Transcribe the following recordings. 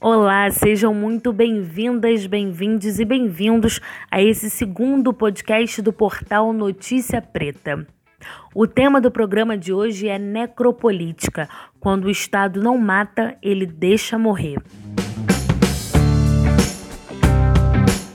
Olá, sejam muito bem-vindas, bem-vindos e bem-vindos a esse segundo podcast do portal Notícia Preta. O tema do programa de hoje é necropolítica. Quando o Estado não mata, ele deixa morrer.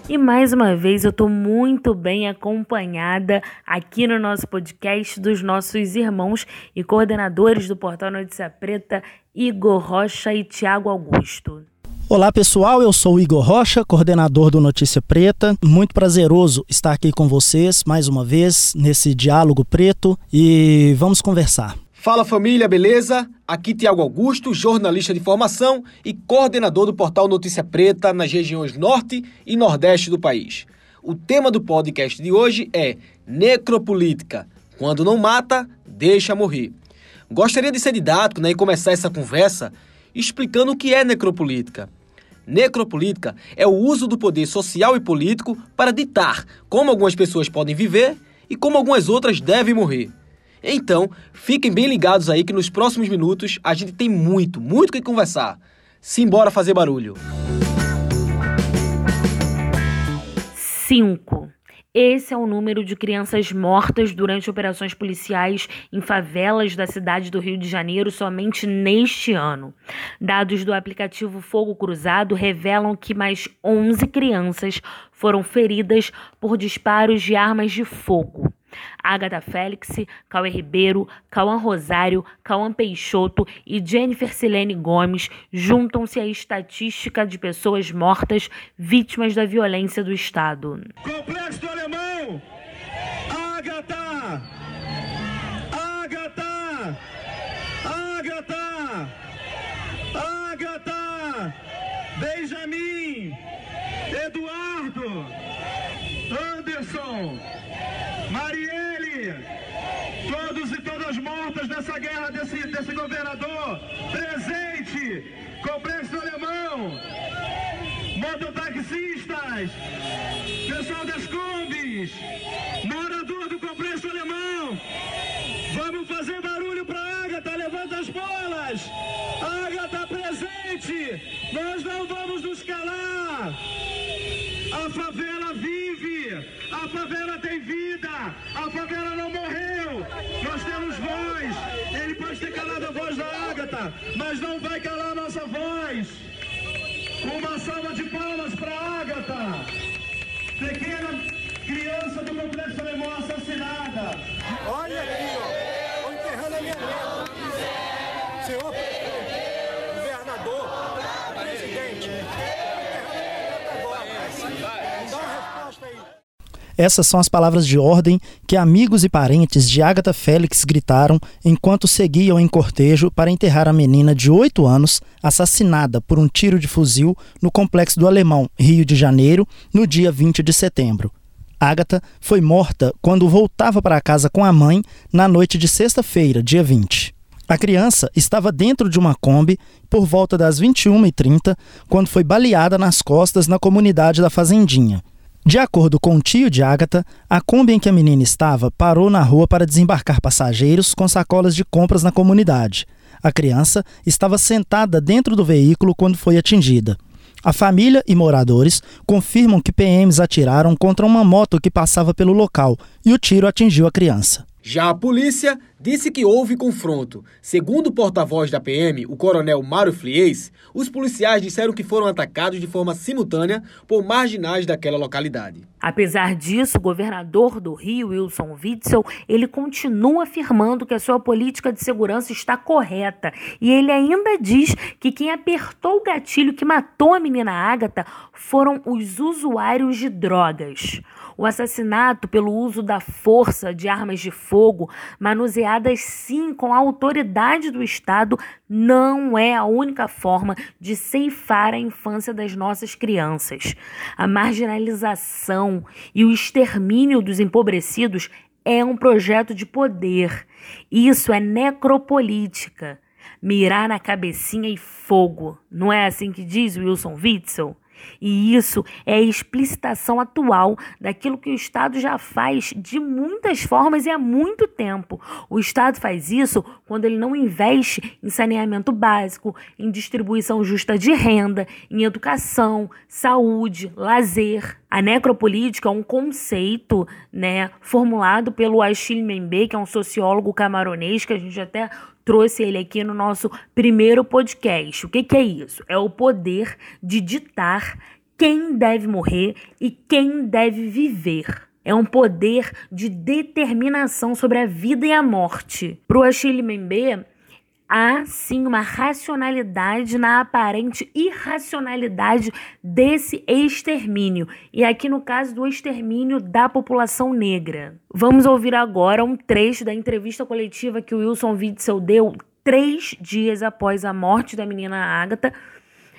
E mais uma vez eu estou muito bem acompanhada aqui no nosso podcast dos nossos irmãos e coordenadores do portal Notícia Preta, Igor Rocha e Tiago Augusto. Olá pessoal, eu sou Igor Rocha, coordenador do Notícia Preta. Muito prazeroso estar aqui com vocês mais uma vez nesse diálogo preto e vamos conversar. Fala família, beleza? Aqui Tiago Augusto, jornalista de formação e coordenador do portal Notícia Preta nas regiões Norte e Nordeste do país. O tema do podcast de hoje é Necropolítica. Quando não mata, deixa morrer. Gostaria de ser didático né, e começar essa conversa explicando o que é necropolítica. Necropolítica é o uso do poder social e político para ditar como algumas pessoas podem viver e como algumas outras devem morrer. Então, fiquem bem ligados aí que nos próximos minutos a gente tem muito, muito que conversar. Simbora fazer barulho. 5. Esse é o número de crianças mortas durante operações policiais em favelas da cidade do Rio de Janeiro somente neste ano. Dados do aplicativo Fogo Cruzado revelam que mais 11 crianças foram feridas por disparos de armas de fogo. Agatha Félix, Cauê Ribeiro, Cauã Rosário, Cauã Peixoto e Jennifer Silene Gomes juntam-se à estatística de pessoas mortas vítimas da violência do Estado. Complexo do Alemão! Agatha! Agatha! Agatha! Agatha! Benjamin! Eduardo! Anderson! Marielle, todos e todas mortas nessa guerra desse, governador, presente, complexo alemão, mototaxistas, pessoal das combis, morador do complexo alemão, vamos fazer barulho para Agatha, levanta as bolas, Agatha presente, nós não vamos nos calar, a favela vive, a favela tem vida, a favela não morreu. Nós temos voz. Ele pode ter calado a voz da Ágata, mas não vai calar a nossa voz. Uma salva de palmas para Ágata. Pequena criança do complexo alemão assassinada. Olha aqui, ó. Enterrando a minha neta. Senhor governador, presidente. Essas são as palavras de ordem que amigos e parentes de Agatha Félix gritaram enquanto seguiam em cortejo para enterrar a menina de 8 anos assassinada por um tiro de fuzil no Complexo do Alemão, Rio de Janeiro, no dia 20 de setembro. Agatha foi morta quando voltava para casa com a mãe na noite de sexta-feira, dia 20. A criança estava dentro de uma Kombi por volta das 21h30 quando foi baleada nas costas na comunidade da Fazendinha. De acordo com o tio de Agatha, a Kombi em que a menina estava parou na rua para desembarcar passageiros com sacolas de compras na comunidade. A criança estava sentada dentro do veículo quando foi atingida. A família e moradores confirmam que PMs atiraram contra uma moto que passava pelo local e o tiro atingiu a criança. Já a polícia disse que houve confronto. Segundo o porta-voz da PM, o coronel Mário Flies, os policiais disseram que foram atacados de forma simultânea por marginais daquela localidade. Apesar disso, o governador do Rio, Wilson Witzel, ele continua afirmando que a sua política de segurança está correta. E ele ainda diz que quem apertou o gatilho que matou a menina Ágata foram os usuários de drogas. O assassinato pelo uso da força de armas de fogo, manuseadas sim com a autoridade do Estado, não é a única forma de ceifar a infância das nossas crianças. A marginalização e o extermínio dos empobrecidos é um projeto de poder. Isso é necropolítica. Mirar na cabecinha e fogo. Não é assim que diz Wilson Witzel? E isso é a explicitação atual daquilo que o Estado já faz de muitas formas e há muito tempo. O Estado faz isso quando ele não investe em saneamento básico, em distribuição justa de renda, em educação, saúde, lazer. A necropolítica é um conceito né, formulado pelo Achille Mbembe, que é um sociólogo camaronês, que a gente até trouxe ele aqui no nosso primeiro podcast. O que, que é isso? É o poder de ditar quem deve morrer e quem deve viver. É um poder de determinação sobre a vida e a morte. Para o Achille Mbembe, há sim uma racionalidade na aparente irracionalidade desse extermínio, e aqui no caso do extermínio da população negra. Vamos ouvir agora um trecho da entrevista coletiva que o Wilson Witzel deu três dias após a morte da menina Agatha.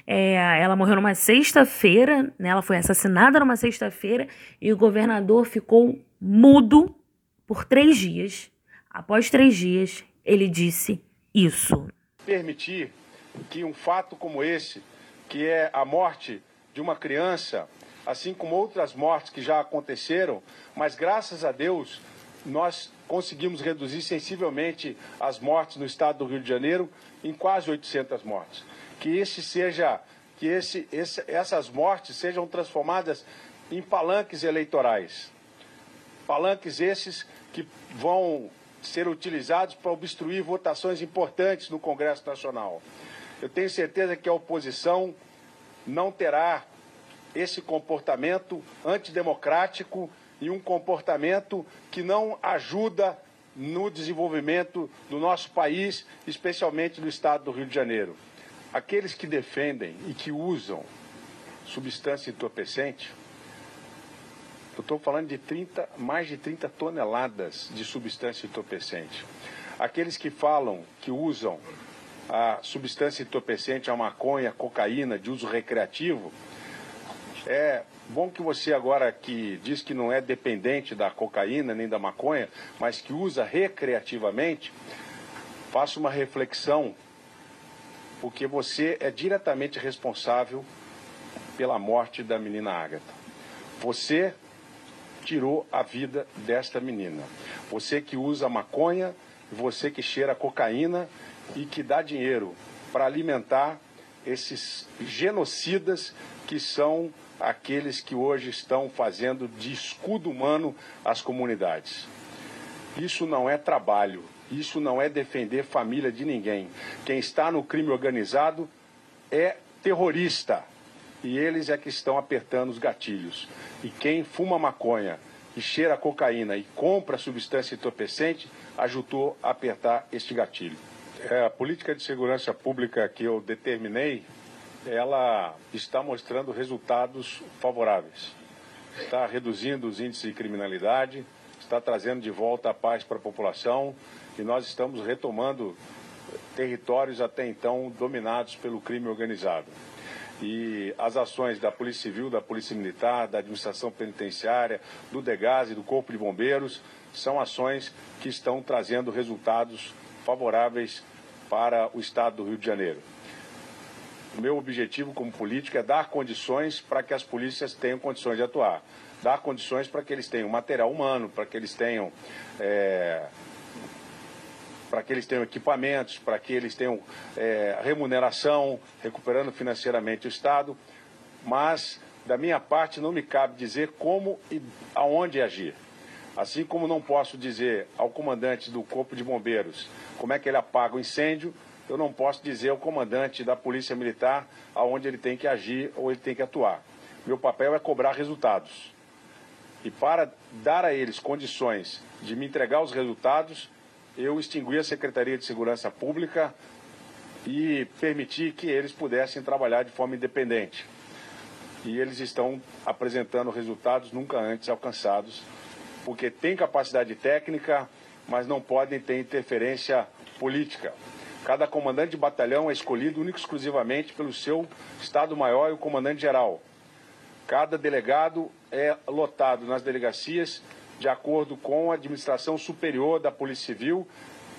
É, ela morreu numa sexta-feira, né? ela foi assassinada numa sexta-feira e o governador ficou mudo por três dias. Após três dias, ele disse isso. Permitir que um fato como esse, que é a morte de uma criança, assim como outras mortes que já aconteceram, mas graças a Deus nós conseguimos reduzir sensivelmente as mortes no estado do Rio de Janeiro em quase 800 mortes. Que esse seja, que esse, esse, essas mortes sejam transformadas em palanques eleitorais. Palanques esses que vão ser utilizados para obstruir votações importantes no Congresso Nacional. Eu tenho certeza que a oposição não terá esse comportamento antidemocrático e um comportamento que não ajuda no desenvolvimento do nosso país, especialmente no estado do Rio de Janeiro. Aqueles que defendem e que usam substância entorpecente eu estou falando de 30, mais de 30 toneladas de substância entorpecente. Aqueles que falam, que usam a substância entorpecente, a maconha, a cocaína de uso recreativo, é bom que você agora que diz que não é dependente da cocaína nem da maconha, mas que usa recreativamente, faça uma reflexão, porque você é diretamente responsável pela morte da menina Ágata. Você tirou a vida desta menina. Você que usa maconha, você que cheira cocaína e que dá dinheiro para alimentar esses genocidas que são aqueles que hoje estão fazendo de escudo humano as comunidades. Isso não é trabalho, isso não é defender família de ninguém. Quem está no crime organizado é terrorista e eles é que estão apertando os gatilhos. E quem fuma maconha e cheira cocaína e compra substância entorpecente ajudou a apertar este gatilho. É, a política de segurança pública que eu determinei, ela está mostrando resultados favoráveis. Está reduzindo os índices de criminalidade, está trazendo de volta a paz para a população e nós estamos retomando territórios até então dominados pelo crime organizado. E as ações da Polícia Civil, da Polícia Militar, da Administração Penitenciária, do DEGAS e do Corpo de Bombeiros são ações que estão trazendo resultados favoráveis para o Estado do Rio de Janeiro. O meu objetivo como político é dar condições para que as polícias tenham condições de atuar, dar condições para que eles tenham material humano, para que eles tenham é, para que eles tenham equipamentos, para que eles tenham é, remuneração, recuperando financeiramente o Estado. Mas, da minha parte, não me cabe dizer como e aonde agir. Assim como não posso dizer ao comandante do Corpo de Bombeiros como é que ele apaga o incêndio, eu não posso dizer ao comandante da Polícia Militar aonde ele tem que agir ou ele tem que atuar. Meu papel é cobrar resultados. E para dar a eles condições de me entregar os resultados, eu extingui a Secretaria de Segurança Pública e permiti que eles pudessem trabalhar de forma independente. E eles estão apresentando resultados nunca antes alcançados, porque têm capacidade técnica, mas não podem ter interferência política. Cada comandante de batalhão é escolhido único exclusivamente pelo seu Estado-Maior e o comandante-geral. Cada delegado é lotado nas delegacias de acordo com a administração superior da Polícia Civil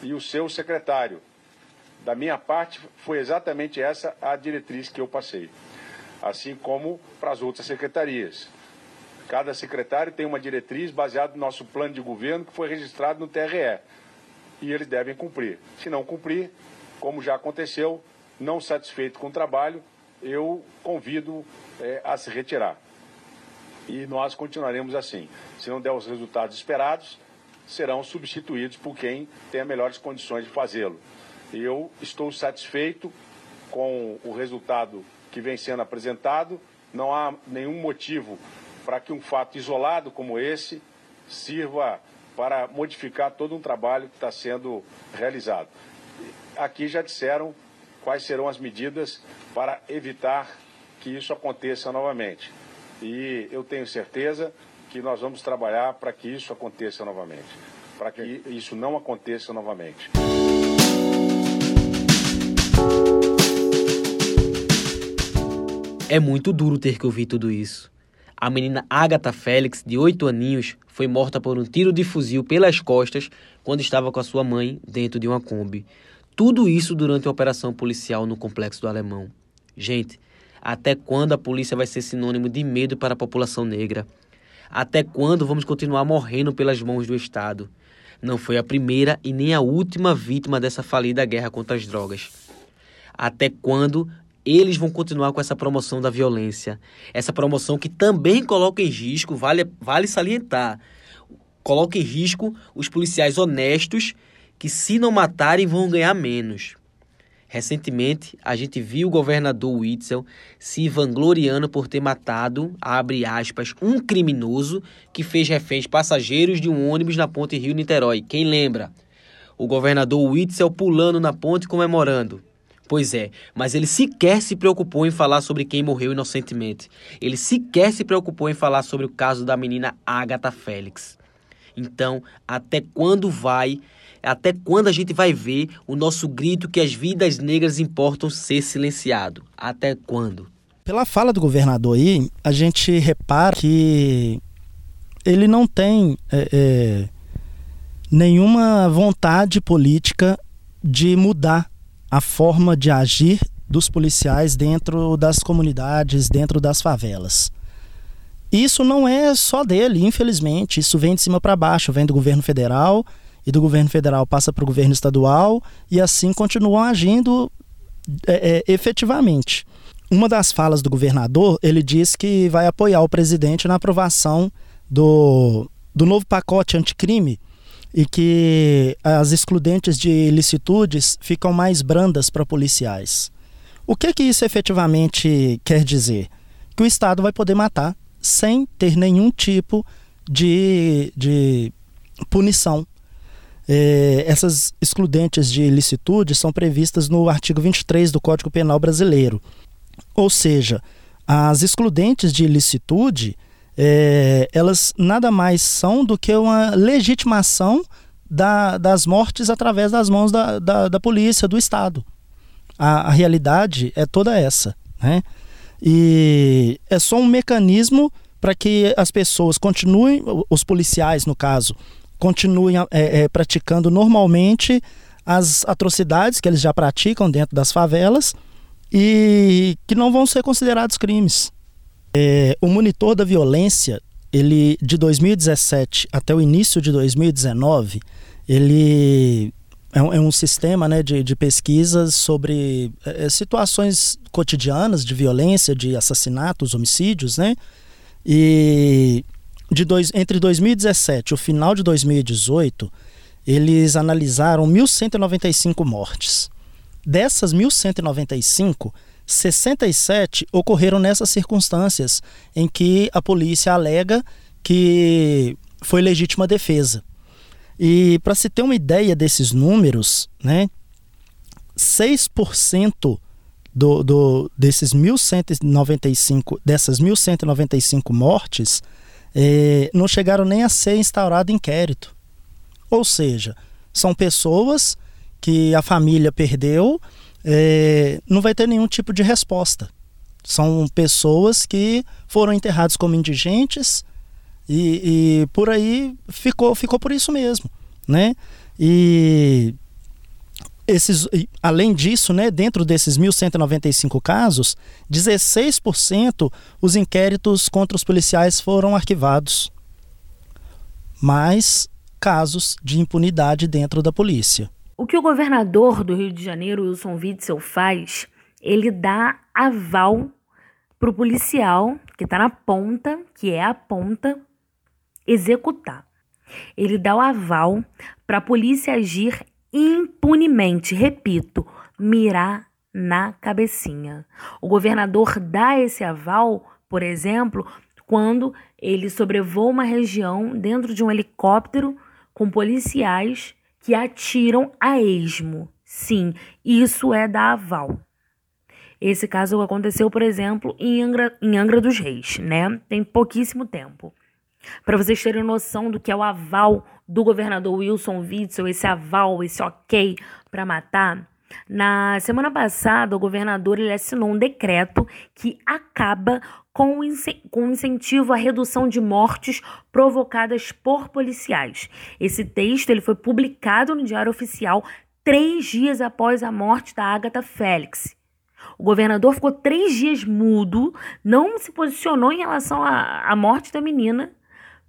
e o seu secretário. Da minha parte, foi exatamente essa a diretriz que eu passei. assim como para as outras secretarias. Cada secretário tem uma diretriz baseada no nosso plano de governo que foi registrado no TRE. E eles devem cumprir. Se não cumprir, como já aconteceu, não satisfeito com o trabalho, eu convido é, a se retirar. E nós continuaremos assim. Se não der os resultados esperados, serão substituídos por quem tenha melhores condições de fazê-lo. Eu estou satisfeito com o resultado que vem sendo apresentado. Não há nenhum motivo para que um fato isolado como esse sirva para modificar todo um trabalho que está sendo realizado. Aqui já disseram quais serão as medidas para evitar que isso aconteça novamente. E eu tenho certeza que nós vamos trabalhar para que isso aconteça novamente, para que isso não aconteça novamente. É muito duro ter que ouvir tudo isso. A menina Agatha Félix, de 8 aninhos, foi morta por um tiro de fuzil pelas costas quando estava com a sua mãe dentro de uma Kombi. Tudo isso durante a operação policial no Complexo do Alemão. Gente, até quando a polícia vai ser sinônimo de medo para a população negra? Até quando vamos continuar morrendo pelas mãos do Estado? Não foi a primeira e nem a última vítima dessa falida guerra contra as drogas. Até quando eles vão continuar com essa promoção da violência. Essa promoção que também coloca em risco, vale, vale salientar, coloca em risco os policiais honestos que, se não matarem, vão ganhar menos. Recentemente, a gente viu o governador Witzel se vangloriando por ter matado, abre aspas, um criminoso que fez reféns passageiros de um ônibus na ponte Rio-Niterói. Quem lembra? O governador Witzel pulando na ponte comemorando. Pois é, mas ele sequer se preocupou em falar sobre quem morreu inocentemente. Ele sequer se preocupou em falar sobre o caso da menina Agatha Félix. Então, até quando vai, até quando a gente vai ver o nosso grito que as vidas negras importam ser silenciado? Até quando? Pela fala do governador aí, a gente repara que ele não tem é, é, nenhuma vontade política de mudar a forma de agir dos policiais dentro das comunidades, dentro das favelas. Isso não é só dele, infelizmente. Isso vem de cima para baixo, vem do governo federal e do governo federal passa para o governo estadual e assim continuam agindo é, é, efetivamente. Uma das falas do governador, ele diz que vai apoiar o presidente na aprovação do, do novo pacote anticrime e que as excludentes de ilicitudes ficam mais brandas para policiais. O que que isso efetivamente quer dizer? Que o Estado vai poder matar sem ter nenhum tipo de, de punição. É, essas excludentes de ilicitude são previstas no artigo 23 do Código Penal Brasileiro. Ou seja, as excludentes de ilicitude é, elas nada mais são do que uma legitimação da, das mortes através das mãos da, da, da polícia, do Estado. A, a, realidade é toda essa. Né? E é só um mecanismo para que as pessoas continuem, os policiais, no caso, continuem é, é, praticando normalmente as atrocidades que eles já praticam dentro das favelas e que não vão ser considerados crimes. É, o monitor da violência, ele de 2017 até o início de 2019, ele é um, é um sistema né, de, de pesquisas sobre é, é, situações cotidianas de violência, de assassinatos, homicídios, né? E de dois, entre 2017 e o final de 2018, eles analisaram 1.195 mortes. Dessas 1.195, 67 ocorreram nessas circunstâncias em que a polícia alega que foi legítima defesa. E para se ter uma ideia desses números, né, 6% do, do, desses 1195, dessas 1195 mortes eh, não chegaram nem a ser instaurado inquérito. Ou seja, são pessoas que a família perdeu é, não vai ter nenhum tipo de resposta. São pessoas que foram enterradas como indigentes e, e por aí ficou, ficou por isso mesmo, né? E esses, além disso, né, dentro desses 1.195 casos, 16% os inquéritos contra os policiais foram arquivados. Mais casos de impunidade dentro da polícia. O que o governador do Rio de Janeiro, Wilson Witzel, faz, ele dá aval para o policial que está na ponta, que é a ponta, executar. Ele dá o aval para a polícia agir impunemente, repito, mirar na cabecinha. O governador dá esse aval, por exemplo, quando ele sobrevoa uma região dentro de um helicóptero com policiais que atiram a esmo. Sim, isso é da aval. Esse caso aconteceu, por exemplo, em Angra, em Angra dos Reis, né? Tem pouquíssimo tempo. Para vocês terem noção do que é o aval do governador Wilson Witzel, esse aval, esse ok para matar, na semana passada o governador ele assinou um decreto que acaba com o incentivo à redução de mortes provocadas por policiais. Esse texto ele foi publicado no Diário Oficial três dias após a morte da Agatha Félix. O governador ficou três dias mudo, não se posicionou em relação à, à morte da menina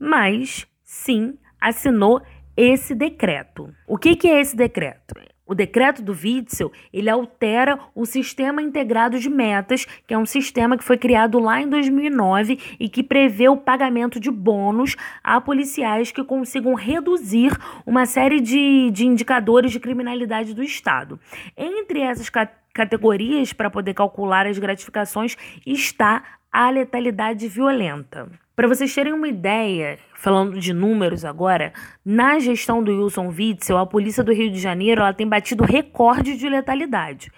mas sim assinou esse decreto. O que, que é esse decreto? O decreto do Witzel, ele altera o Sistema Integrado de Metas, que é um sistema que foi criado lá em 2009 e que prevê o pagamento de bônus a policiais que consigam reduzir uma série de, de indicadores de criminalidade do Estado. Entre essas categorias, para poder calcular as gratificações, está a letalidade violenta. Para vocês terem uma ideia, falando de números agora, na gestão do Wilson Witzel, a polícia do Rio de Janeiro ela tem batido recorde de letalidade.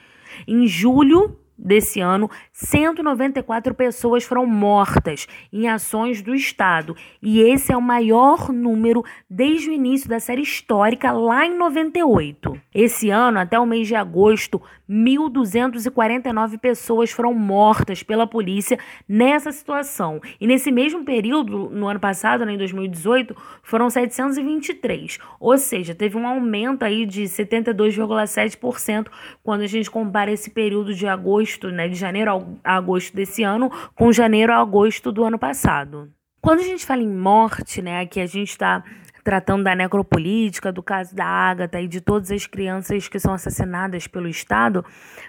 Em julho desse ano, 194 pessoas foram mortas em ações do Estado. E esse é o maior número desde o início da série histórica, lá em 98. Esse ano, até o mês de agosto, 1.249 pessoas foram mortas pela polícia nessa situação. E nesse mesmo período, no ano passado, né, em 2018, foram 723. Ou seja, teve um aumento aí de 72,7% quando a gente compara esse período de agosto, né, de janeiro a agosto desse ano com janeiro a agosto do ano passado. Quando a gente fala em morte, né, aqui a gente está tratando da necropolítica, do caso da Ágata e de todas as crianças que são assassinadas pelo Estado,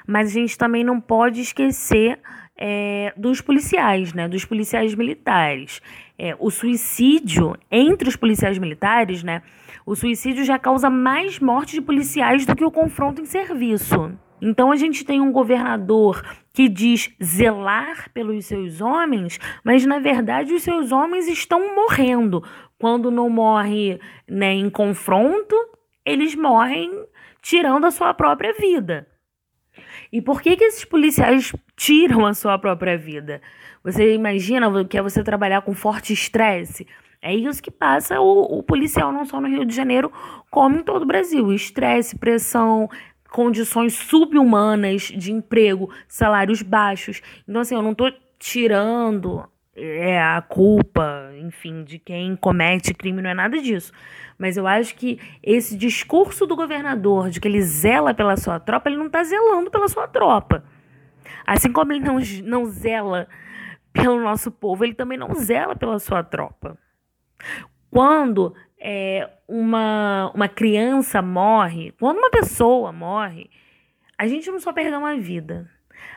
mas a gente também não pode esquecer é, dos policiais, né, dos policiais militares. É, o suicídio entre os policiais militares, né, o suicídio já causa mais mortes de policiais do que o confronto em serviço. Então a gente tem um governador que diz zelar pelos seus homens, mas na verdade os seus homens estão morrendo quando não morre né, em confronto, eles morrem tirando a sua própria vida. E por que, que esses policiais tiram a sua própria vida? Você imagina que é você trabalhar com forte estresse? É isso que passa o, o, policial, não só no Rio de Janeiro, como em todo o Brasil. Estresse, pressão, condições subhumanas de emprego, salários baixos. Então, assim, eu não estou tirando é a culpa, enfim, de quem comete crime, não é nada disso. Mas eu acho que esse discurso do governador de que ele zela pela sua tropa, ele não está zelando pela sua tropa. Assim como ele não, não zela pelo nosso povo, ele também não zela pela sua tropa. Quando é, uma, uma criança morre, quando uma pessoa morre, a gente não só perdeu uma vida,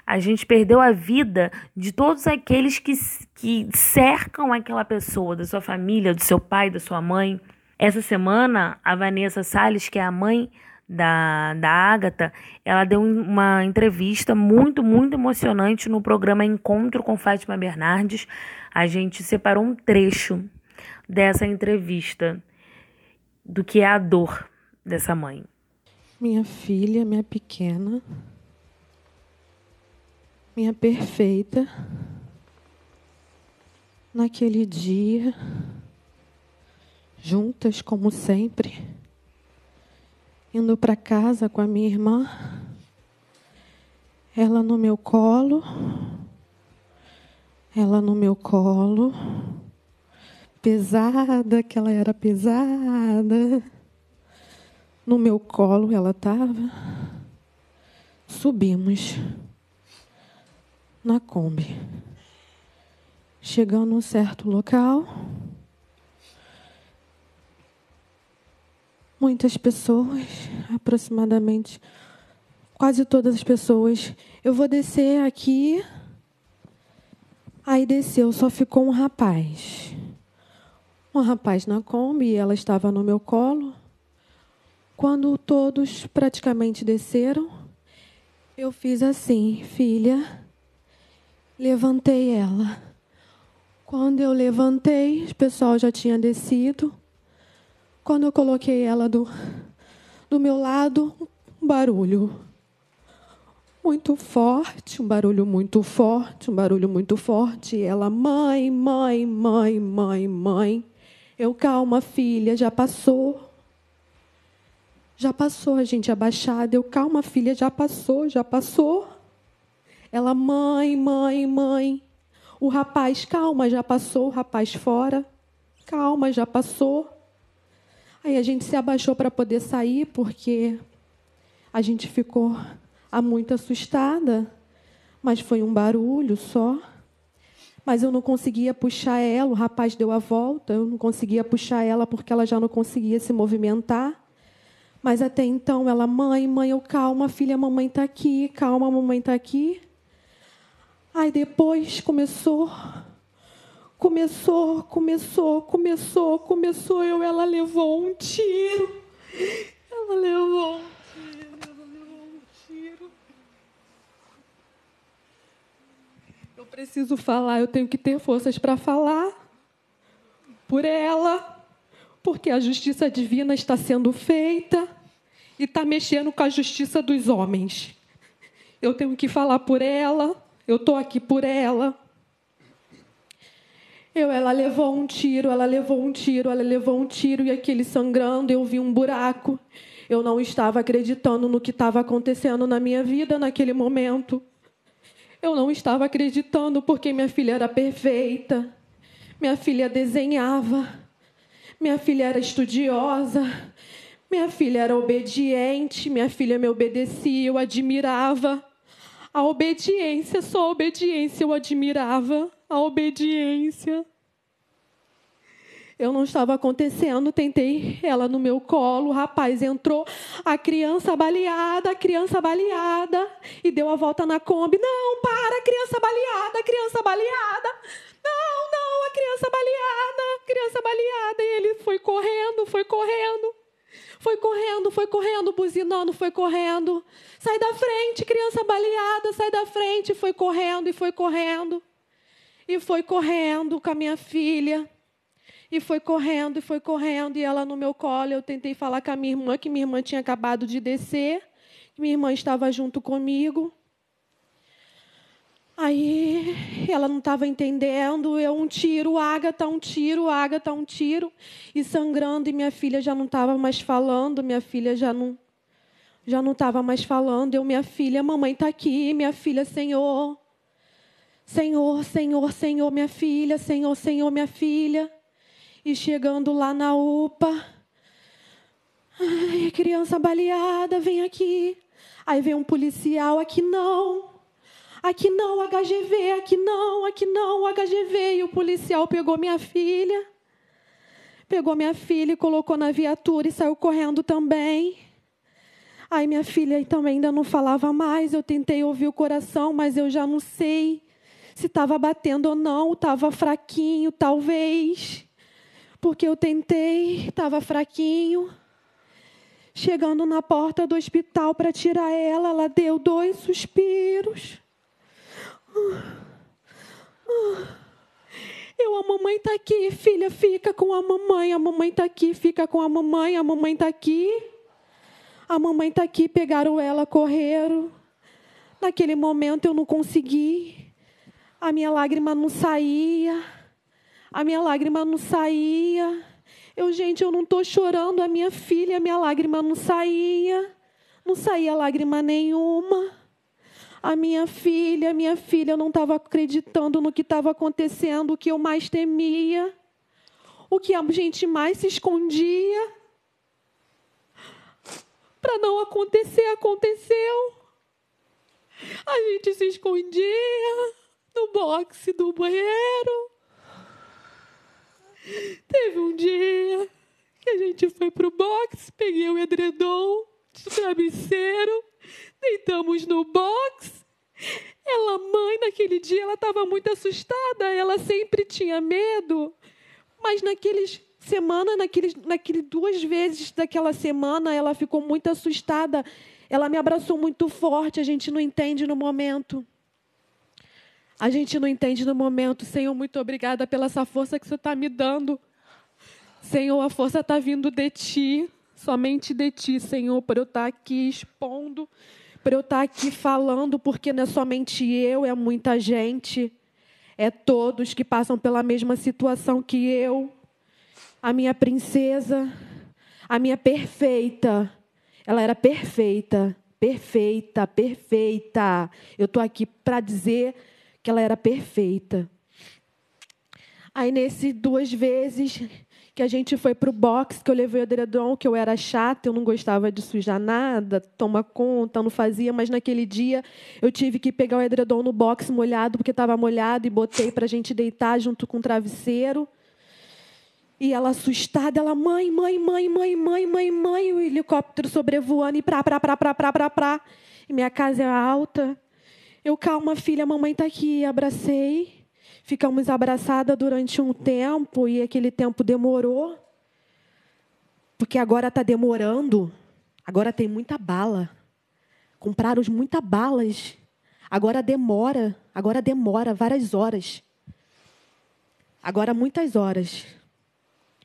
a gente perdeu a vida de todos aqueles que, que cercam aquela pessoa, da sua família, do seu pai, da sua mãe. Essa semana, a Vanessa Salles, que é a mãe da, da Agatha, ela deu uma entrevista muito, muito emocionante no programa Encontro com Fátima Bernardes. A gente separou um trecho dessa entrevista do que é a dor dessa mãe. Minha filha, minha pequena, minha perfeita, naquele dia, juntas como sempre, indo para casa com a minha irmã, ela no meu colo, ela no meu colo, pesada, que ela era pesada, No meu colo ela estava. Subimos na Kombi. Chegando a um certo local, muitas pessoas, aproximadamente quase todas as pessoas. Eu vou descer aqui. Aí desceu, só ficou um rapaz. Um rapaz na Kombi, ela estava no meu colo. Quando todos praticamente desceram, eu fiz assim, filha, levantei ela. Quando eu levantei, o pessoal já tinha descido. Quando eu coloquei ela do, do meu lado, um barulho muito forte, um barulho muito forte, um barulho muito forte. E ela, mãe, mãe, mãe, mãe, mãe. Eu, calma, filha, já passou. Já passou, a gente abaixada. Eu, calma, filha, já passou, já passou. Ela, mãe, mãe, mãe. O rapaz, calma, já passou, o rapaz fora. Calma, já passou. Aí a gente se abaixou para poder sair, porque a gente ficou muito assustada, mas foi um barulho só. Mas eu não conseguia puxar ela, o rapaz deu a volta, eu não conseguia puxar ela porque ela já não conseguia se movimentar. Mas até então ela, mãe, mãe, eu calma, filha, mamãe está aqui, calma, mamãe está aqui. Aí depois começou, começou, começou, começou, começou, eu, ela levou um tiro. Ela levou um tiro, ela levou um tiro. Eu preciso falar, eu tenho que ter forças para falar por ela, porque a justiça divina está sendo feita e está mexendo com a justiça dos homens. Eu tenho que falar por ela, eu estou aqui por ela. Eu, ela levou um tiro, ela levou um tiro, ela levou um tiro e aquele sangrando, eu vi um buraco. Eu não estava acreditando no que estava acontecendo na minha vida naquele momento. Eu não estava acreditando porque minha filha era perfeita. Minha filha desenhava. Minha filha era estudiosa. Minha filha era obediente. Minha filha me obedecia, eu admirava. A obediência, só a obediência eu admirava. A obediência. Eu não estava acontecendo, tentei ela no meu colo, o rapaz entrou, a criança baleada, a criança baleada, e deu a volta na Kombi. Não, para, criança baleada, criança baleada. Não, não, a criança baleada, criança baleada. E ele foi correndo, foi correndo. Foi correndo, foi correndo, buzinando, foi correndo. Sai da frente, criança baleada, sai da frente. Foi correndo e foi correndo. E foi correndo com a minha filha. E foi correndo e foi correndo. E ela no meu colo. Eu tentei falar com a minha irmã, que minha irmã tinha acabado de descer. Minha irmã estava junto comigo. Aí ela não estava entendendo, eu um tiro, Agatha, um tiro, Agatha, um tiro, e sangrando, e minha filha já não estava mais falando, minha filha já não já não estava mais falando, eu, minha filha, mamãe está aqui, minha filha, Senhor, Senhor, Senhor, Senhor, minha filha, Senhor, Senhor, minha filha, e chegando lá na UPA, ai, criança baleada, vem aqui, aí vem um policial, aqui não, Aqui não, HGV, aqui não, aqui não, HGV. E o policial pegou minha filha, pegou minha filha e colocou na viatura e saiu correndo também. Aí minha filha também ainda não falava mais. Eu tentei ouvir o coração, mas eu já não sei se estava batendo ou não, estava fraquinho, talvez. Porque eu tentei, estava fraquinho. Chegando na porta do hospital para tirar ela, ela deu dois suspiros. Eu, a mamãe está aqui, filha, fica com a mamãe. A mamãe está aqui, fica com a mamãe. A mamãe está aqui. A mamãe está aqui, pegaram ela, correram. Naquele momento eu não consegui. A minha lágrima não saía. A minha lágrima não saía. Eu, gente, eu não estou chorando. A minha filha, a minha lágrima não saía. Não saía lágrima nenhuma. A minha filha, a minha filha, eu não estava acreditando no que estava acontecendo, o que eu mais temia, o que a gente mais se escondia. para não acontecer, aconteceu. A gente se escondia no boxe do banheiro. Teve um dia que a gente foi pro box, peguei o edredom, o travesseiro, deitamos no box. Ela, mãe, naquele dia ela estava muito assustada, ela sempre tinha medo, mas naqueles semana, naqueles, naquele duas vezes daquela semana, ela ficou muito assustada. Ela me abraçou muito forte, a gente não entende no momento. A gente não entende no momento. Senhor, muito obrigada pela essa força que você está me dando. Senhor, a força está vindo de ti, somente de ti, Senhor, para eu estar tá aqui expondo, para eu estar tá aqui falando, porque não é somente eu, é muita gente, é todos que passam pela mesma situação que eu. A minha princesa, a minha perfeita, ela era perfeita, perfeita, perfeita. Eu estou aqui para dizer que ela era perfeita. Aí, nesse duas vezes que a gente foi para o box, que eu levei o edredom, que eu era chata, eu não gostava de sujar nada, tomar conta, não fazia, mas naquele dia eu tive que pegar o edredom no box molhado, porque estava molhado, e botei para a gente deitar junto com o travesseiro. E ela assustada, ela, mãe, mãe, mãe, mãe, mãe, mãe, mãe, o helicóptero sobrevoando e pra, pra, pra, pra, pra, pra, pra. E minha casa é alta. Eu, calma, filha, a mamãe está aqui. Abracei. Ficamos abraçadas durante um tempo e aquele tempo demorou. Porque agora está demorando. Agora tem muita bala. Compraram muitas balas. Agora demora. Agora demora várias horas. Agora muitas horas.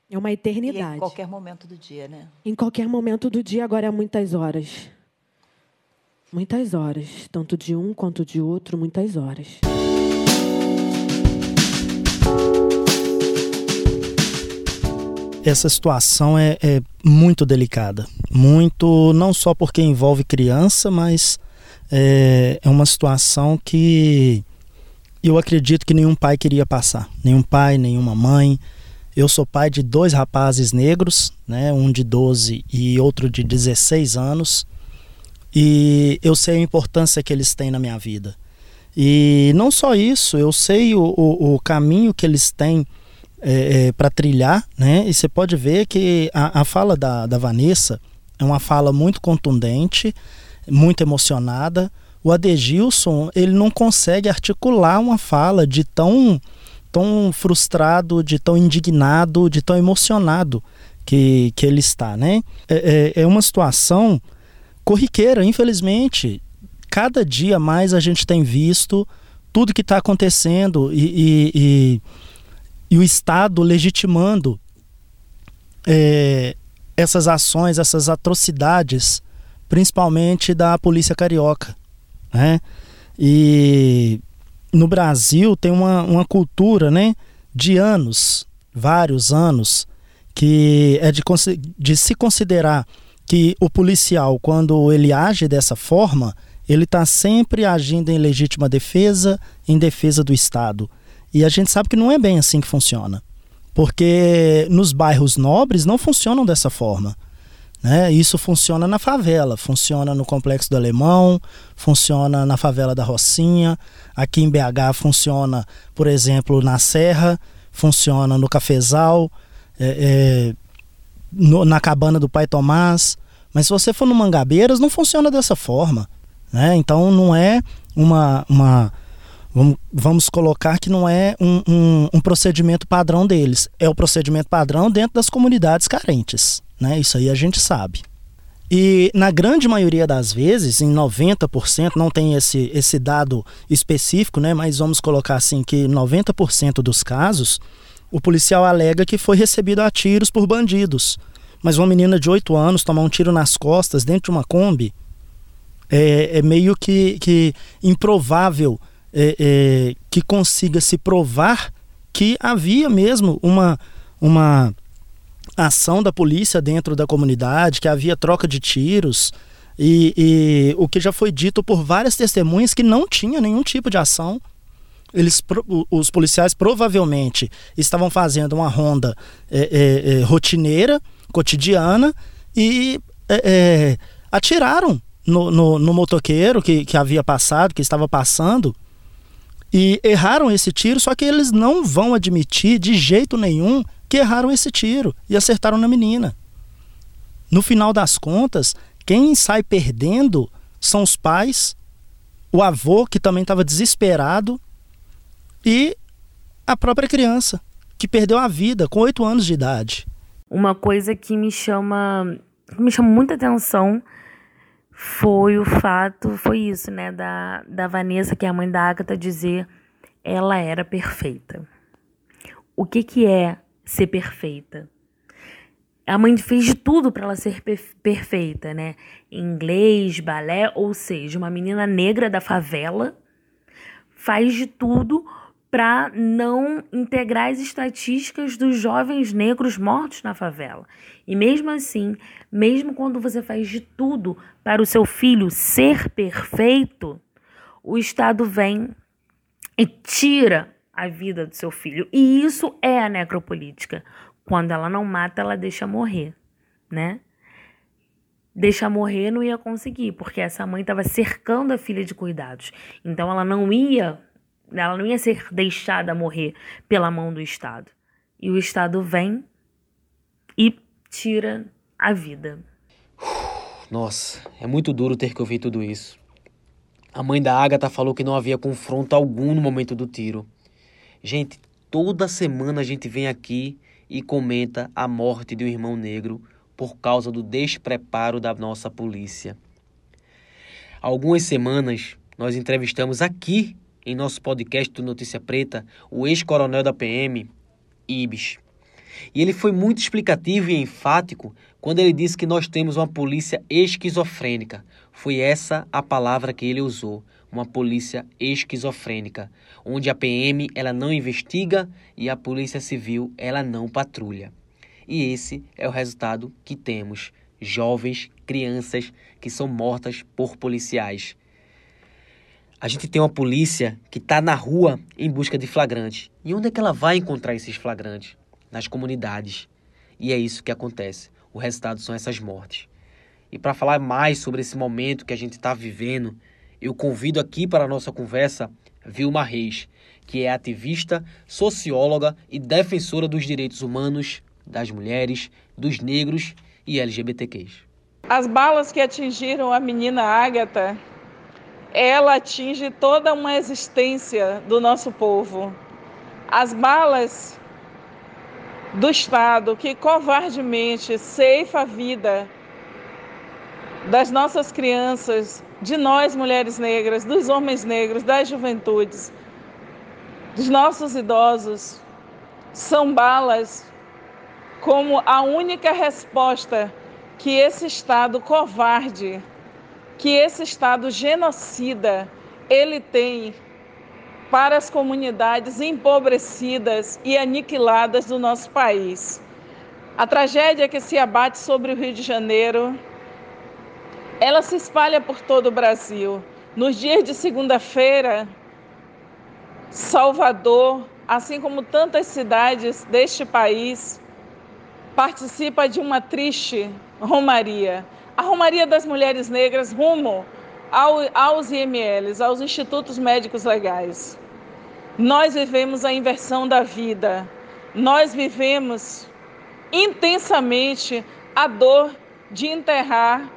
É uma eternidade. E em qualquer momento do dia, né? Em qualquer momento do dia, agora é muitas horas. Muitas horas. Tanto de um quanto de outro, muitas horas. essa situação é, é, muito delicada. Muito, não só porque envolve criança, mas é, é, uma situação que eu acredito que nenhum pai queria passar. Nenhum pai, nenhuma mãe. Eu sou pai de dois rapazes negros, né, um de 12 e outro de 16 anos. E eu sei a importância que eles têm na minha vida. E não só isso, eu sei o, o, o caminho que eles têm é, é, para trilhar, né? E você pode ver que a, a fala da, da Vanessa é uma fala muito contundente, muito emocionada. O Adegilson, ele não consegue articular uma fala de tão, tão frustrado, de tão indignado, de tão emocionado que, que ele está, né? É, é, é uma situação corriqueira, infelizmente. Cada dia mais a gente tem visto tudo que está acontecendo e, e, e e o Estado legitimando é, essas ações, essas atrocidades, principalmente da polícia carioca. Né? E no Brasil tem uma, uma cultura né, de anos, vários anos, que é de, de se considerar que o policial, quando ele age dessa forma, ele está sempre agindo em legítima defesa, em defesa do Estado. E a gente sabe que não é bem assim que funciona. Porque nos bairros nobres não funcionam dessa forma. Né? Isso funciona na favela, funciona no Complexo do Alemão, funciona na favela da Rocinha, aqui em BH funciona, por exemplo, na Serra, funciona no Cafezal, é, é, no, na cabana do Pai Tomás. Mas se você for no Mangabeiras, não funciona dessa forma. Né? Então não é uma, uma Vamos, vamos colocar que não é um, um, um, procedimento padrão deles, é o procedimento padrão dentro das comunidades carentes. Né? Isso aí a gente sabe. E na grande maioria das vezes, em 90%, não tem esse, esse dado específico, né? mas vamos colocar assim que 90% dos casos, o policial alega que foi recebido a tiros por bandidos. Mas uma menina de 8 anos tomar um tiro nas costas dentro de uma Kombi é, é meio que, que improvável é, é, que consiga se provar que havia mesmo uma, uma ação da polícia dentro da comunidade, que havia troca de tiros. E, e, o que já foi dito por várias testemunhas que não tinha nenhum tipo de ação. Eles, os policiais provavelmente estavam fazendo uma ronda é, é, é rotineira, cotidiana, e é, atiraram no, no, no motoqueiro que, que havia passado, que estava passando, e erraram esse tiro, só que eles não vão admitir de jeito nenhum que erraram esse tiro e acertaram na menina. No final das contas, quem sai perdendo são os pais, o avô, que também estava desesperado, e a própria criança, que perdeu a vida com oito anos de idade. Uma coisa que me chama, me chama muita atenção foi o fato, foi isso, né, da, da Vanessa, que é a mãe da Agatha, dizer ela era perfeita. O que que é ser perfeita? A mãe fez de tudo para ela ser perfeita, né? Inglês, balé, ou seja, uma menina negra da favela faz de tudo para não integrar as estatísticas dos jovens negros mortos na favela. E mesmo assim, mesmo quando você faz de tudo para o seu filho ser perfeito, o Estado vem e tira a vida do seu filho. E isso é a necropolítica. Quando ela não mata, ela deixa morrer, né? Deixa morrer não ia conseguir, porque essa mãe estava cercando a filha de cuidados. Então ela não ia ela não ia ser deixada morrer pela mão do Estado. E o Estado vem e tira a vida. Nossa, é muito duro ter que ouvir tudo isso. A mãe da Agatha falou que não havia confronto algum no momento do tiro. Gente, toda semana a gente vem aqui e comenta a morte de um irmão negro por causa do despreparo da nossa polícia. Há algumas semanas nós entrevistamos aqui em nosso podcast do Notícia Preta o ex-coronel da PM, Ibis. E ele foi muito explicativo e enfático quando ele disse que nós temos uma polícia esquizofrênica. Foi essa a palavra que ele usou, uma polícia esquizofrênica, onde a PM ela não investiga e a Polícia Civil ela não patrulha. E esse é o resultado que temos: jovens, crianças que são mortas por policiais. A gente tem uma polícia que está na rua em busca de flagrantes. E onde é que ela vai encontrar esses flagrantes? Nas comunidades. E é isso que acontece. O resultado são essas mortes. E para falar mais sobre esse momento que a gente está vivendo, eu convido aqui para a nossa conversa Vilma Reis, que é ativista, socióloga e defensora dos direitos humanos, das mulheres, dos negros e LGBTQs. As balas que atingiram a menina Ágata ela atinge toda uma existência do nosso povo. As balas do Estado que covardemente ceifa a vida das nossas crianças, de nós mulheres negras, dos homens negros, das juventudes, dos nossos idosos, são balas como a única resposta que esse Estado covarde que esse Estado genocida ele tem para as comunidades empobrecidas e aniquiladas do nosso país. A tragédia que se abate sobre o Rio de Janeiro, ela se espalha por todo o Brasil. Nos dias de segunda-feira, Salvador, assim como tantas cidades deste país, participa de uma triste romaria a Romaria das Mulheres Negras rumo ao, aos IMLs, aos Institutos Médicos Legais. Nós vivemos a inversão da vida, nós vivemos intensamente a dor de enterrar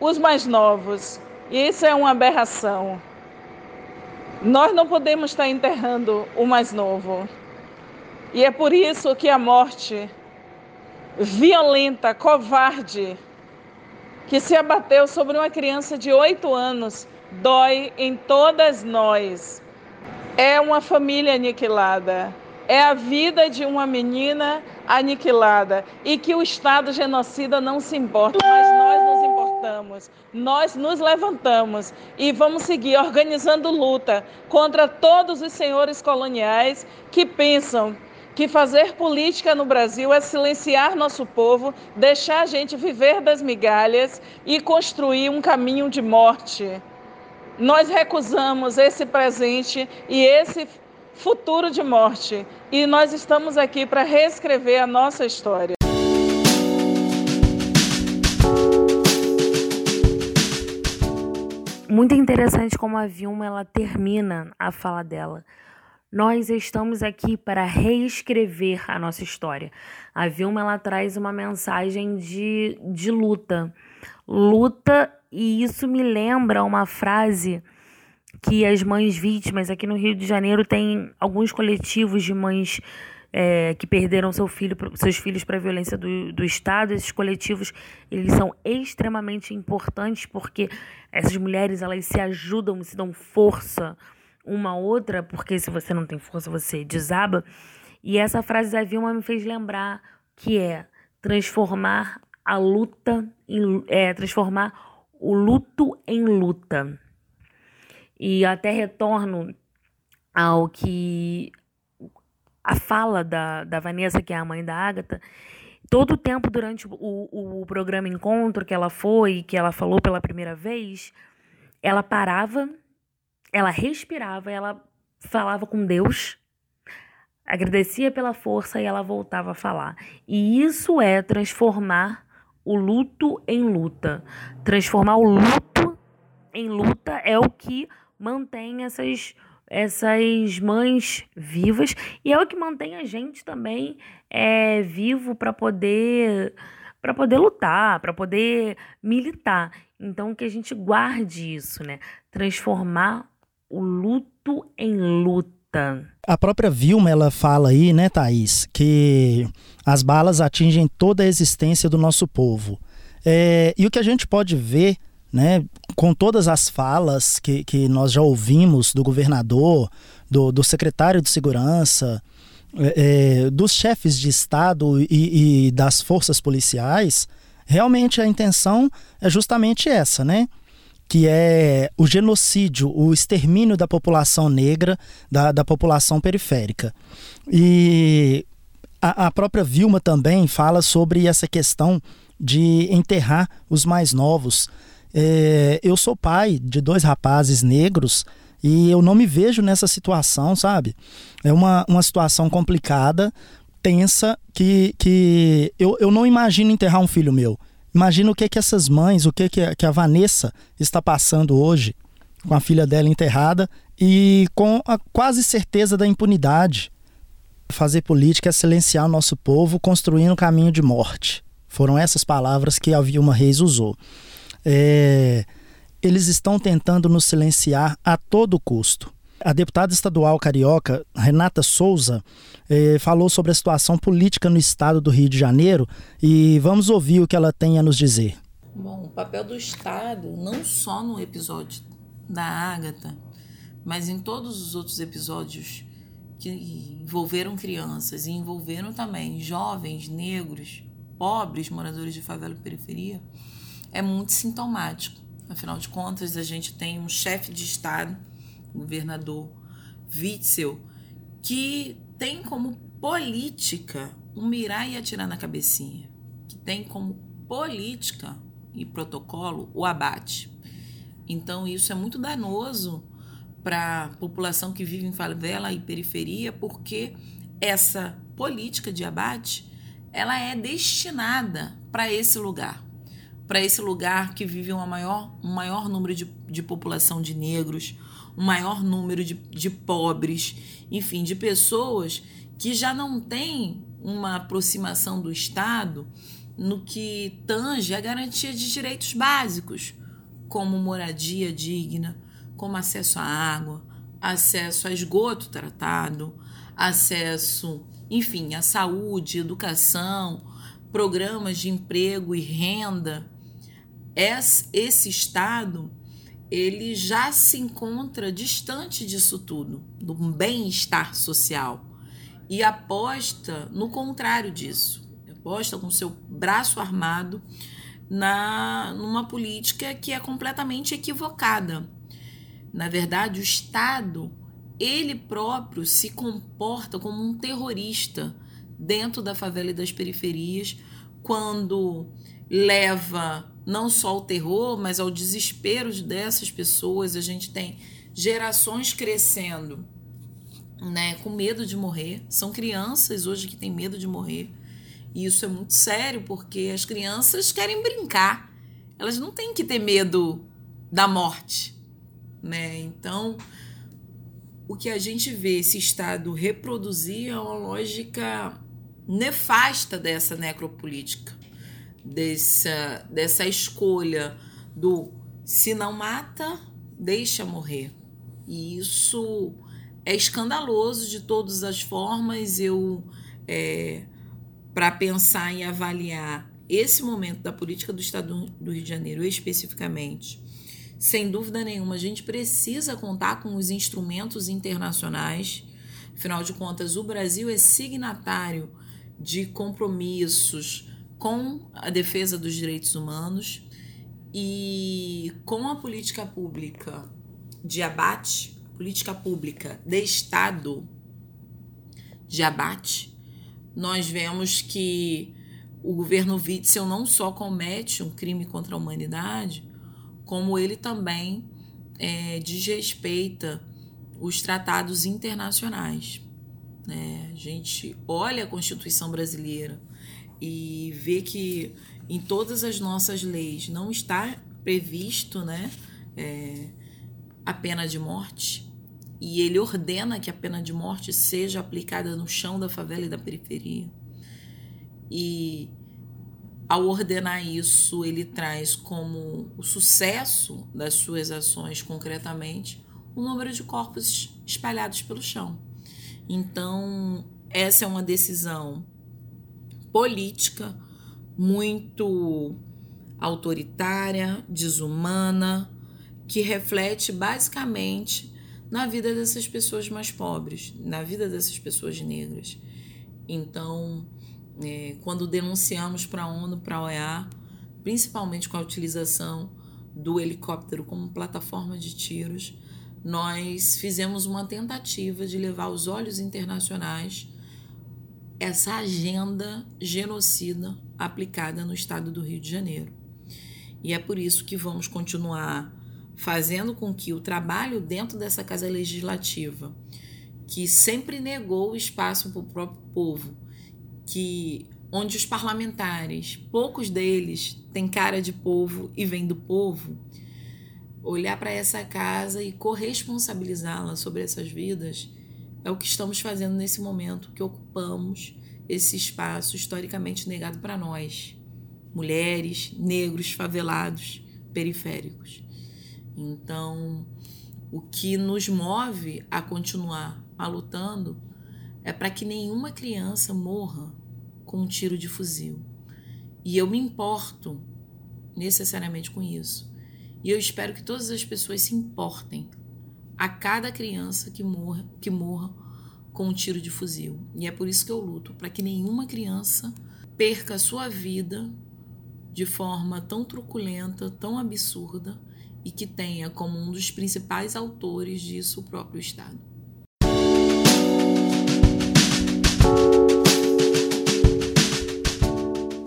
os mais novos. E isso é uma aberração. Nós não podemos estar enterrando o mais novo. E é por isso que a morte violenta, covarde, que se abateu sobre uma criança de oito anos dói em todas nós. É uma família aniquilada, é a vida de uma menina aniquilada. E que o Estado genocida não se importa, mas nós nos importamos, nós nos levantamos e vamos seguir organizando luta contra todos os senhores coloniais que pensam que fazer política no Brasil é silenciar nosso povo, deixar a gente viver das migalhas e construir um caminho de morte. Nós recusamos esse presente e esse futuro de morte e nós estamos aqui para reescrever a nossa história. muito interessante como a Vilma ela termina a fala dela. Nós estamos aqui para reescrever a nossa história. A Vilma ela traz uma mensagem de, de luta. Luta, e isso me lembra uma frase que as mães vítimas aqui no Rio de Janeiro tem alguns coletivos de mães é, que perderam seu filho, seus filhos para a violência do, do Estado. Esses coletivos eles são extremamente importantes porque essas mulheres elas se ajudam, se dão força uma outra, porque se você não tem força, você desaba. E essa frase da Vilma me fez lembrar que é transformar a luta em, é, transformar o luto em luta. E até retorno ao que a fala da, da Vanessa, que é a mãe da Ágata, todo o tempo durante o, o, o programa Encontro que ela foi, que ela falou pela primeira vez, ela parava ela respirava, ela falava com Deus, agradecia pela força e ela voltava a falar. E isso é transformar o luto em luta. Transformar o luto em luta é o que mantém essas essas mães vivas e é o que mantém a gente também é, vivo para poder para poder lutar, para poder militar. Então que a gente guarde isso, né? Transformar o luto em luta. A própria Vilma, ela fala aí, né, Thaís, que as balas atingem toda a existência do nosso povo. É, e o que a gente pode ver, né, com todas as falas que, que nós já ouvimos do governador, do, do secretário de segurança, é, é dos chefes de Estado e, e das forças policiais, realmente a intenção é justamente essa, né? Que é o genocídio, o extermínio da população negra, da, da população periférica. E a, a própria Vilma também fala sobre essa questão de enterrar os mais novos. É, eu sou pai de dois rapazes negros e eu não me vejo nessa situação, sabe? É uma, uma situação complicada, tensa, que, que eu, eu não imagino enterrar um filho meu. Imagina o que que essas mães, o que que, que a Vanessa está passando hoje com a filha dela enterrada e com a quase certeza da impunidade. Fazer política é silenciar o nosso povo construindo um caminho de morte. Foram essas palavras que a Vilma Reis usou. É, eles estão tentando nos silenciar a todo custo. A deputada estadual carioca Renata Souza eh, falou sobre a situação política no estado do Rio de Janeiro e vamos ouvir o que ela tem a nos dizer. Bom, o papel do Estado, não só no episódio da Ágata, mas em todos os outros episódios que envolveram crianças e envolveram também jovens, negros, pobres, moradores de favela e periferia, é muito sintomático. Afinal de contas, a gente tem um chefe de Estado governador Witzel, que tem como política um mirar e atirar na cabecinha, que tem como política e protocolo o abate. Então isso é muito danoso para a população que vive em favela e periferia, porque essa política de abate ela é destinada para esse lugar, para esse lugar que vive uma maior, um maior número de, de população de negros, um maior número de, de pobres, enfim, de pessoas que já não têm uma aproximação do Estado no que tange a garantia de direitos básicos, como moradia digna, como acesso à água, acesso a esgoto tratado, acesso, enfim, à saúde, educação, programas de emprego e renda. Esse Estado ele já se encontra distante disso tudo, do bem-estar social, e aposta no contrário disso. Aposta com seu braço armado na numa política que é completamente equivocada. Na verdade, o Estado, ele próprio se comporta como um terrorista dentro da favela e das periferias, quando leva não só ao terror, mas ao desespero dessas pessoas. A gente tem gerações crescendo né, com medo de morrer. São crianças hoje que têm medo de morrer. E isso é muito sério, porque as crianças querem brincar. Elas não têm que ter medo da morte. né? Então, o que a gente vê esse Estado reproduzir é uma lógica nefasta dessa necropolítica, dessa, dessa escolha do se não mata, deixa morrer. E isso é escandaloso de todas as formas. Eu, é, para pensar e avaliar esse momento da política do Estado do Rio de Janeiro especificamente, sem dúvida nenhuma, a gente precisa contar com os instrumentos internacionais. Afinal de contas, o Brasil é signatário de compromissos com a defesa dos direitos humanos e com a política pública de abate, política pública de Estado de abate, nós vemos que o governo Witzel não só comete um crime contra a humanidade, como ele também é, desrespeita os tratados internacionais. Né? A gente olha a Constituição brasileira e vê que em todas as nossas leis não está previsto né, é, a pena de morte. E ele ordena que a pena de morte seja aplicada no chão da favela e da periferia. E ao ordenar isso, ele traz como o sucesso das suas ações concretamente o número de corpos espalhados pelo chão. Então, essa é uma decisão política muito autoritária, desumana, que reflete basicamente na vida dessas pessoas mais pobres, na vida dessas pessoas negras. Então, é, quando denunciamos para a ONU, para a OEA, principalmente com a utilização do helicóptero como plataforma de tiros, nós fizemos uma tentativa de levar aos olhos internacionais essa agenda genocida aplicada no estado do Rio de Janeiro. E é por isso que vamos continuar fazendo com que o trabalho dentro dessa casa legislativa, que sempre negou o espaço para o próprio povo, que onde os parlamentares, poucos deles têm cara de povo e vêm do povo, olhar para essa casa e corresponsabilizá-la sobre essas vidas é o que estamos fazendo nesse momento que ocupamos esse espaço historicamente negado para nós, mulheres, negros, favelados, periféricos. Então, o que nos move a continuar a lutando é para que nenhuma criança morra com um tiro de fuzil. E eu me importo necessariamente com isso. E eu espero que todas as pessoas se importem a cada criança que morra, que morra com um tiro de fuzil. E é por isso que eu luto, para que nenhuma criança perca a sua vida de forma tão truculenta, tão absurda e que tenha como um dos principais autores disso o próprio Estado.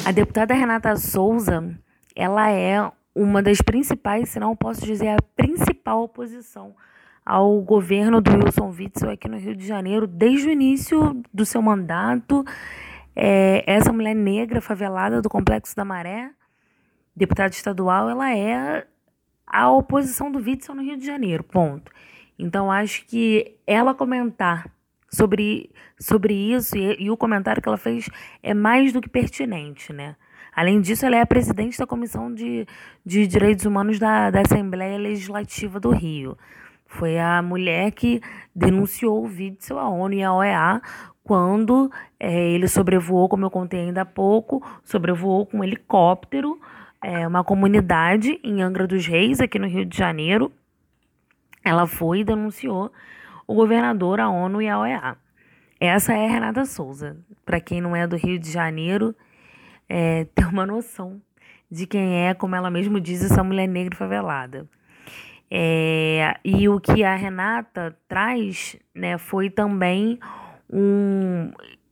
A deputada Renata Souza, ela é uma das principais, se não posso dizer a principal oposição ao governo do Wilson Witzel aqui no Rio de Janeiro desde o início do seu mandato. É, essa mulher negra favelada do Complexo da Maré, deputada estadual, ela é a oposição do Witzel no Rio de Janeiro, ponto. Então, acho que ela comentar sobre, sobre isso e, e, o comentário que ela fez é mais do que pertinente, né? Além disso, ela é a presidente da Comissão de, de Direitos Humanos da, da Assembleia Legislativa do Rio. Foi a mulher que denunciou o Witzel à ONU e à OEA quando é, ele sobrevoou, como eu contei ainda há pouco, sobrevoou com um helicóptero é, uma comunidade em Angra dos Reis, aqui no Rio de Janeiro. Ela foi e denunciou o governador, a ONU e a OEA. Essa é a Renata Souza. Para quem não é do Rio de Janeiro, é, ter uma noção de quem é, como ela mesma diz, essa mulher negra favelada. É, e o que a Renata traz né, foi também um.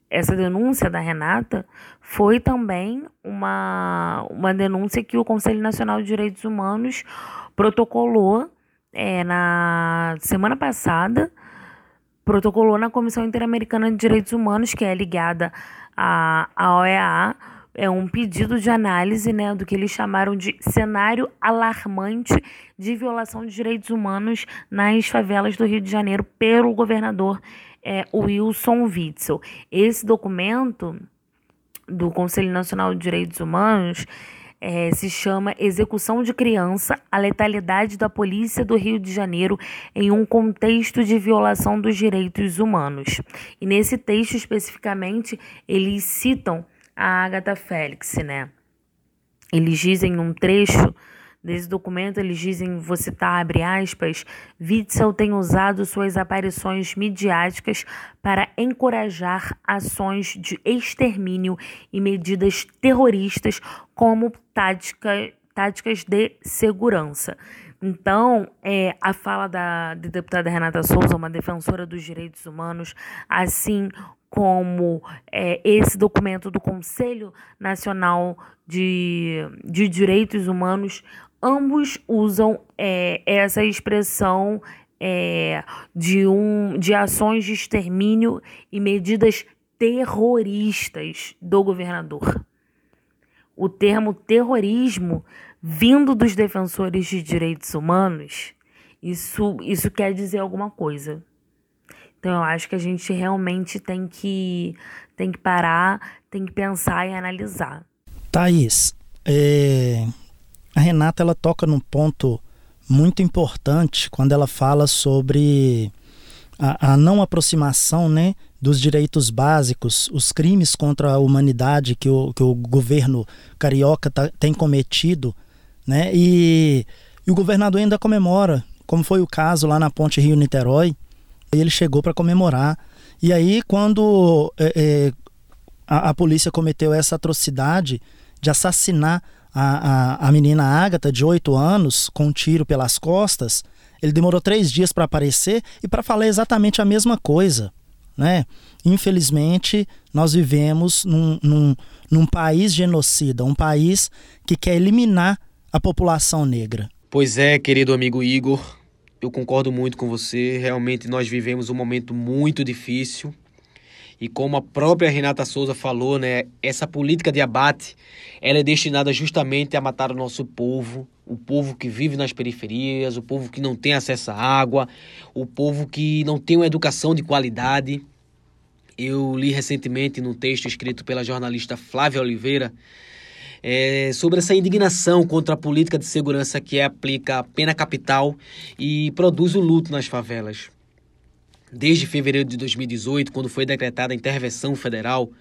Essa denúncia da Renata foi também uma, uma denúncia que o Conselho Nacional de Direitos Humanos protocolou é, na semana passada, protocolou na Comissão Interamericana de Direitos Humanos, que é ligada à, à OEA, é um pedido de análise né, do que eles chamaram de cenário alarmante de violação de direitos humanos nas favelas do Rio de Janeiro pelo governador é, Wilson Witzel. Esse documento do Conselho Nacional de Direitos Humanos é, se chama Execução de Criança, a letalidade da Polícia do Rio de Janeiro em um contexto de violação dos direitos humanos. E nesse texto especificamente, eles citam a Agatha Félix, né? Eles dizem num trecho desse documento, eles dizem, vou citar, abre aspas, Witzel tem usado suas aparições midiáticas para encorajar ações de extermínio e medidas terroristas como tática, táticas de segurança. Então, é, a fala da, da deputada Renata Souza, uma defensora dos direitos humanos, assim como é, esse documento do Conselho Nacional de, de Direitos Humanos, ambos usam é, essa expressão é, de, um, de ações de extermínio e medidas terroristas do governador. O termo terrorismo, vindo dos defensores de direitos humanos, isso, isso quer dizer alguma coisa. Então eu acho que a gente realmente tem que, tem que parar, tem que pensar e analisar. Thaís, é, a Renata ela toca num ponto muito importante quando ela fala sobre a, a, não aproximação né, dos direitos básicos, os crimes contra a humanidade que o, que o governo carioca tá, tem cometido, né, e, e o governador ainda comemora, como foi o caso lá na Ponte Rio-Niterói, e ele chegou para comemorar. E aí, quando é, é, a, a, polícia cometeu essa atrocidade de assassinar a, a, a menina Ágata, de 8 anos, com um tiro pelas costas, ele demorou três dias para aparecer e para falar exatamente a mesma coisa. Né? Infelizmente, nós vivemos num, num, num país genocida, um país que quer eliminar a população negra. Pois é, querido amigo Igor, eu concordo muito com você. Realmente nós vivemos um momento muito difícil. E como a própria Renata Souza falou, né, essa política de abate, ela é destinada justamente a matar o nosso povo, o povo que vive nas periferias, o povo que não tem acesso à água, o povo que não tem uma educação de qualidade. Eu li recentemente num texto escrito pela jornalista Flávia Oliveira é, sobre essa indignação contra a política de segurança que aplica a pena capital e produz o luto nas favelas. Desde fevereiro de 2018, quando foi decretada a intervenção federal,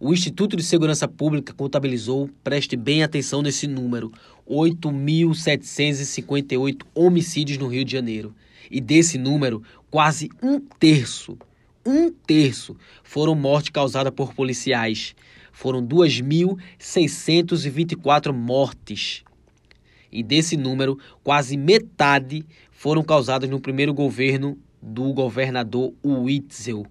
o Instituto de Segurança Pública contabilizou, preste bem atenção nesse número, 8.758 homicídios no Rio de Janeiro. E desse número, quase um terço, um terço, foram mortes causadas por policiais foram 2.624 mortes. E desse número, quase metade foram causadas no primeiro governo do governador Witzel.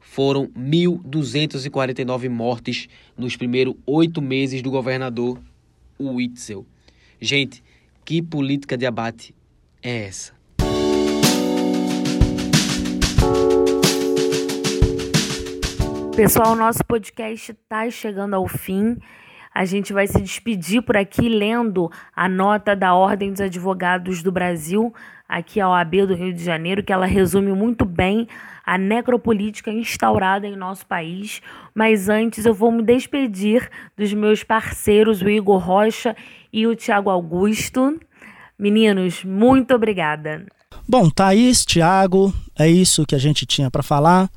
Foram 1.249 mortes nos primeiros oito meses do governador Witzel. Gente, que política de abate é essa? Pessoal, nosso podcast está chegando ao fim. A gente vai se despedir por aqui lendo a nota da Ordem dos Advogados do Brasil, aqui a OAB do Rio de Janeiro, que ela resume muito bem a necropolítica instaurada em nosso país. Mas antes eu vou me despedir dos meus parceiros, o Igor Rocha e o Tiago Augusto. Meninos, muito obrigada. Bom, Thaís, Tiago, é isso que a gente tinha para falar.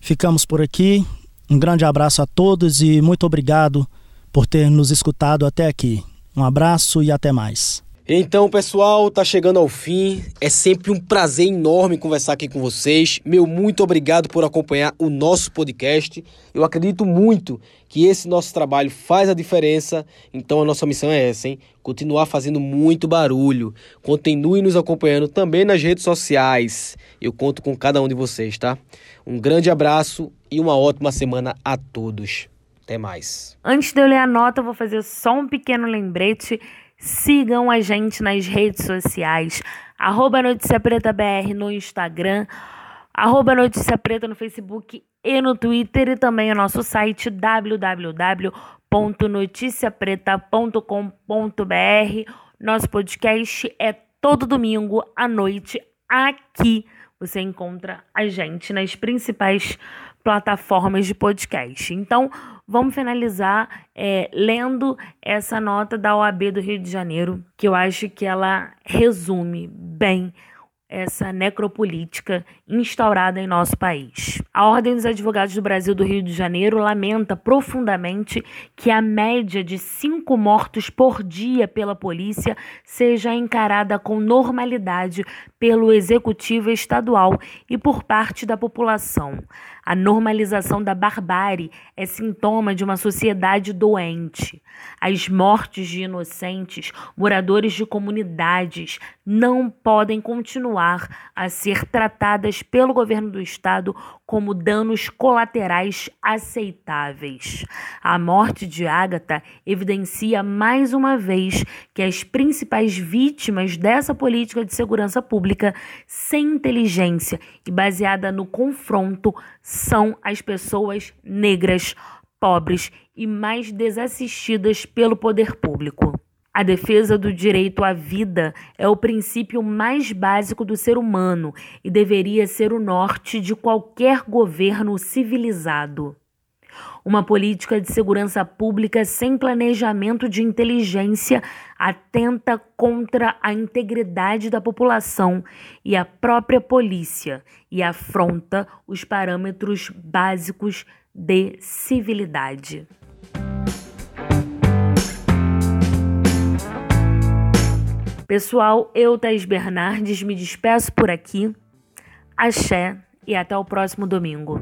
Ficamos por aqui. Um grande abraço a todos e muito obrigado por ter nos escutado até aqui. Um abraço e até mais. Então, pessoal, tá chegando ao fim. É sempre um prazer enorme conversar aqui com vocês. Meu muito obrigado por acompanhar o nosso podcast. Eu acredito muito que esse nosso trabalho faz a diferença. Então, a nossa missão é essa, hein? Continuar fazendo muito barulho. Continue nos acompanhando também nas redes sociais. Eu conto com cada um de vocês, tá? Um grande abraço e uma ótima semana a todos. Até mais. Antes de eu ler a nota, eu vou fazer só um pequeno lembrete Sigam a gente nas redes sociais, arroba Notícia Preta BR no Instagram, arroba Notícia Preta no Facebook e no Twitter e também o nosso site www www.noticiapreta.com.br. Nosso podcast é todo domingo à noite aqui. Você encontra a gente nas principais plataformas de podcast. Então, vamos finalizar é, lendo essa nota da OAB do Rio de Janeiro, que eu acho que ela resume bem essa necropolítica instaurada em nosso país. A Ordem dos Advogados do Brasil do Rio de Janeiro lamenta profundamente que a média de cinco mortos por dia pela polícia seja encarada com normalidade pelo Executivo Estadual e por parte da população. A normalização da barbárie é sintoma de uma sociedade doente. As mortes de inocentes, moradores de comunidades, não podem continuar a ser tratadas pelo governo do estado como danos colaterais aceitáveis. A morte de Ágata evidencia mais uma vez que as principais vítimas dessa política de segurança pública sem inteligência e baseada no confronto são as pessoas negras, pobres e mais desassistidas pelo poder público. A defesa do direito à vida é o princípio mais básico do ser humano e deveria ser o norte de qualquer governo civilizado. Uma política de segurança pública sem planejamento de inteligência atenta contra a integridade da população e a própria polícia e afronta os parâmetros básicos de civilidade. Pessoal, eu, Thais Bernardes, me despeço por aqui. Axé e até o próximo domingo.